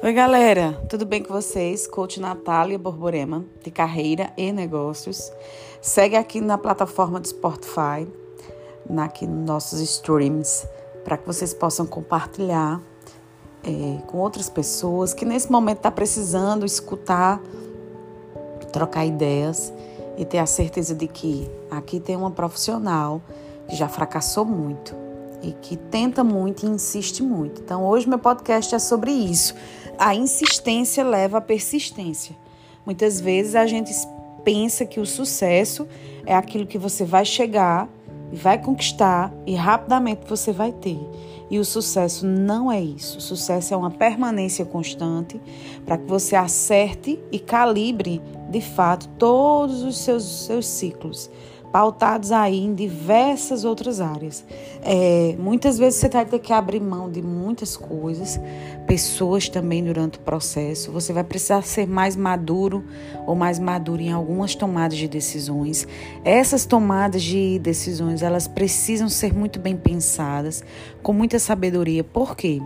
Oi, galera, tudo bem com vocês? Coach Natália Borborema, de Carreira e Negócios. Segue aqui na plataforma do Spotify, aqui nos nossos streams, para que vocês possam compartilhar é, com outras pessoas que nesse momento está precisando escutar, trocar ideias e ter a certeza de que aqui tem uma profissional que já fracassou muito e que tenta muito e insiste muito. Então, hoje meu podcast é sobre isso. A insistência leva à persistência. Muitas vezes a gente pensa que o sucesso é aquilo que você vai chegar e vai conquistar e rapidamente você vai ter. E o sucesso não é isso. O sucesso é uma permanência constante para que você acerte e calibre de fato todos os seus, seus ciclos pautados aí em diversas outras áreas. É, muitas vezes você vai ter que abrir mão de muitas coisas, pessoas também durante o processo. Você vai precisar ser mais maduro ou mais maduro em algumas tomadas de decisões. Essas tomadas de decisões, elas precisam ser muito bem pensadas, com muita sabedoria. Por quê?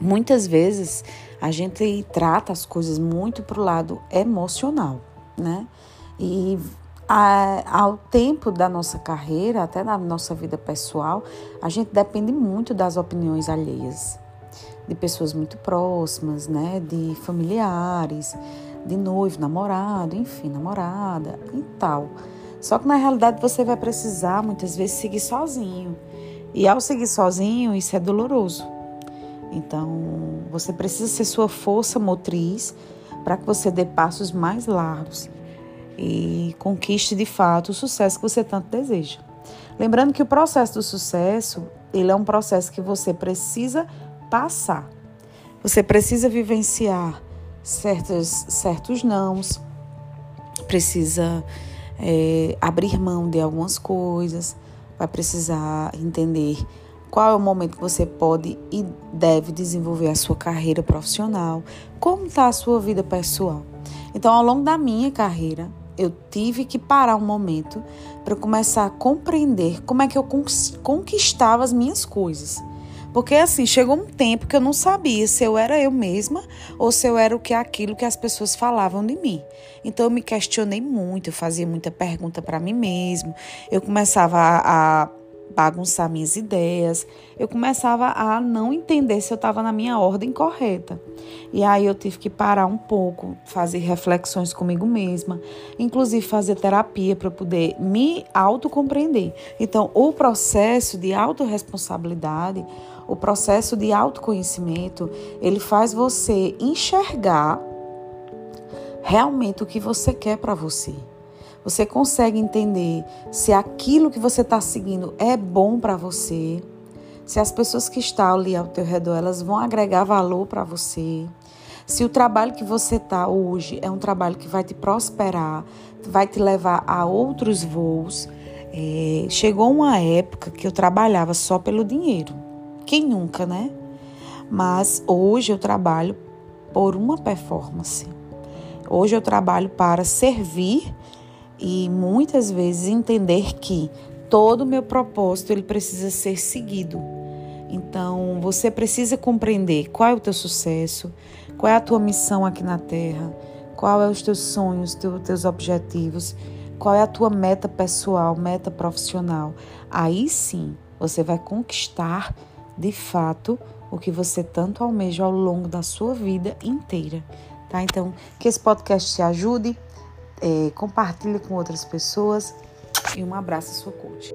Muitas vezes a gente trata as coisas muito para o lado emocional, né? E a, ao tempo da nossa carreira, até na nossa vida pessoal, a gente depende muito das opiniões alheias, de pessoas muito próximas, né? De familiares, de noivo, namorado, enfim, namorada e tal. Só que na realidade você vai precisar muitas vezes seguir sozinho. E ao seguir sozinho, isso é doloroso. Então, você precisa ser sua força motriz para que você dê passos mais largos e conquiste de fato o sucesso que você tanto deseja. Lembrando que o processo do sucesso, ele é um processo que você precisa passar. Você precisa vivenciar certos, certos nãos, precisa é, abrir mão de algumas coisas, vai precisar entender qual é o momento que você pode e deve desenvolver a sua carreira profissional, como está a sua vida pessoal. Então, ao longo da minha carreira, eu tive que parar um momento para começar a compreender como é que eu conquistava as minhas coisas. Porque assim, chegou um tempo que eu não sabia se eu era eu mesma ou se eu era o que aquilo que as pessoas falavam de mim. Então eu me questionei muito, eu fazia muita pergunta para mim mesmo. Eu começava a, a bagunçar minhas ideias, eu começava a não entender se eu estava na minha ordem correta. E aí eu tive que parar um pouco, fazer reflexões comigo mesma, inclusive fazer terapia para poder me autocompreender. Então, o processo de autorresponsabilidade, o processo de autoconhecimento, ele faz você enxergar realmente o que você quer para você. Você consegue entender se aquilo que você está seguindo é bom para você, se as pessoas que estão ali ao teu redor elas vão agregar valor para você, se o trabalho que você está hoje é um trabalho que vai te prosperar, vai te levar a outros voos. É, chegou uma época que eu trabalhava só pelo dinheiro. Quem nunca, né? Mas hoje eu trabalho por uma performance. Hoje eu trabalho para servir e muitas vezes entender que todo o meu propósito ele precisa ser seguido. Então, você precisa compreender qual é o teu sucesso, qual é a tua missão aqui na Terra, qual é os teus sonhos, teus, teus objetivos, qual é a tua meta pessoal, meta profissional. Aí sim, você vai conquistar de fato o que você tanto almeja ao longo da sua vida inteira, tá? Então, que esse podcast te ajude é, compartilhe com outras pessoas e um abraço, sua coach.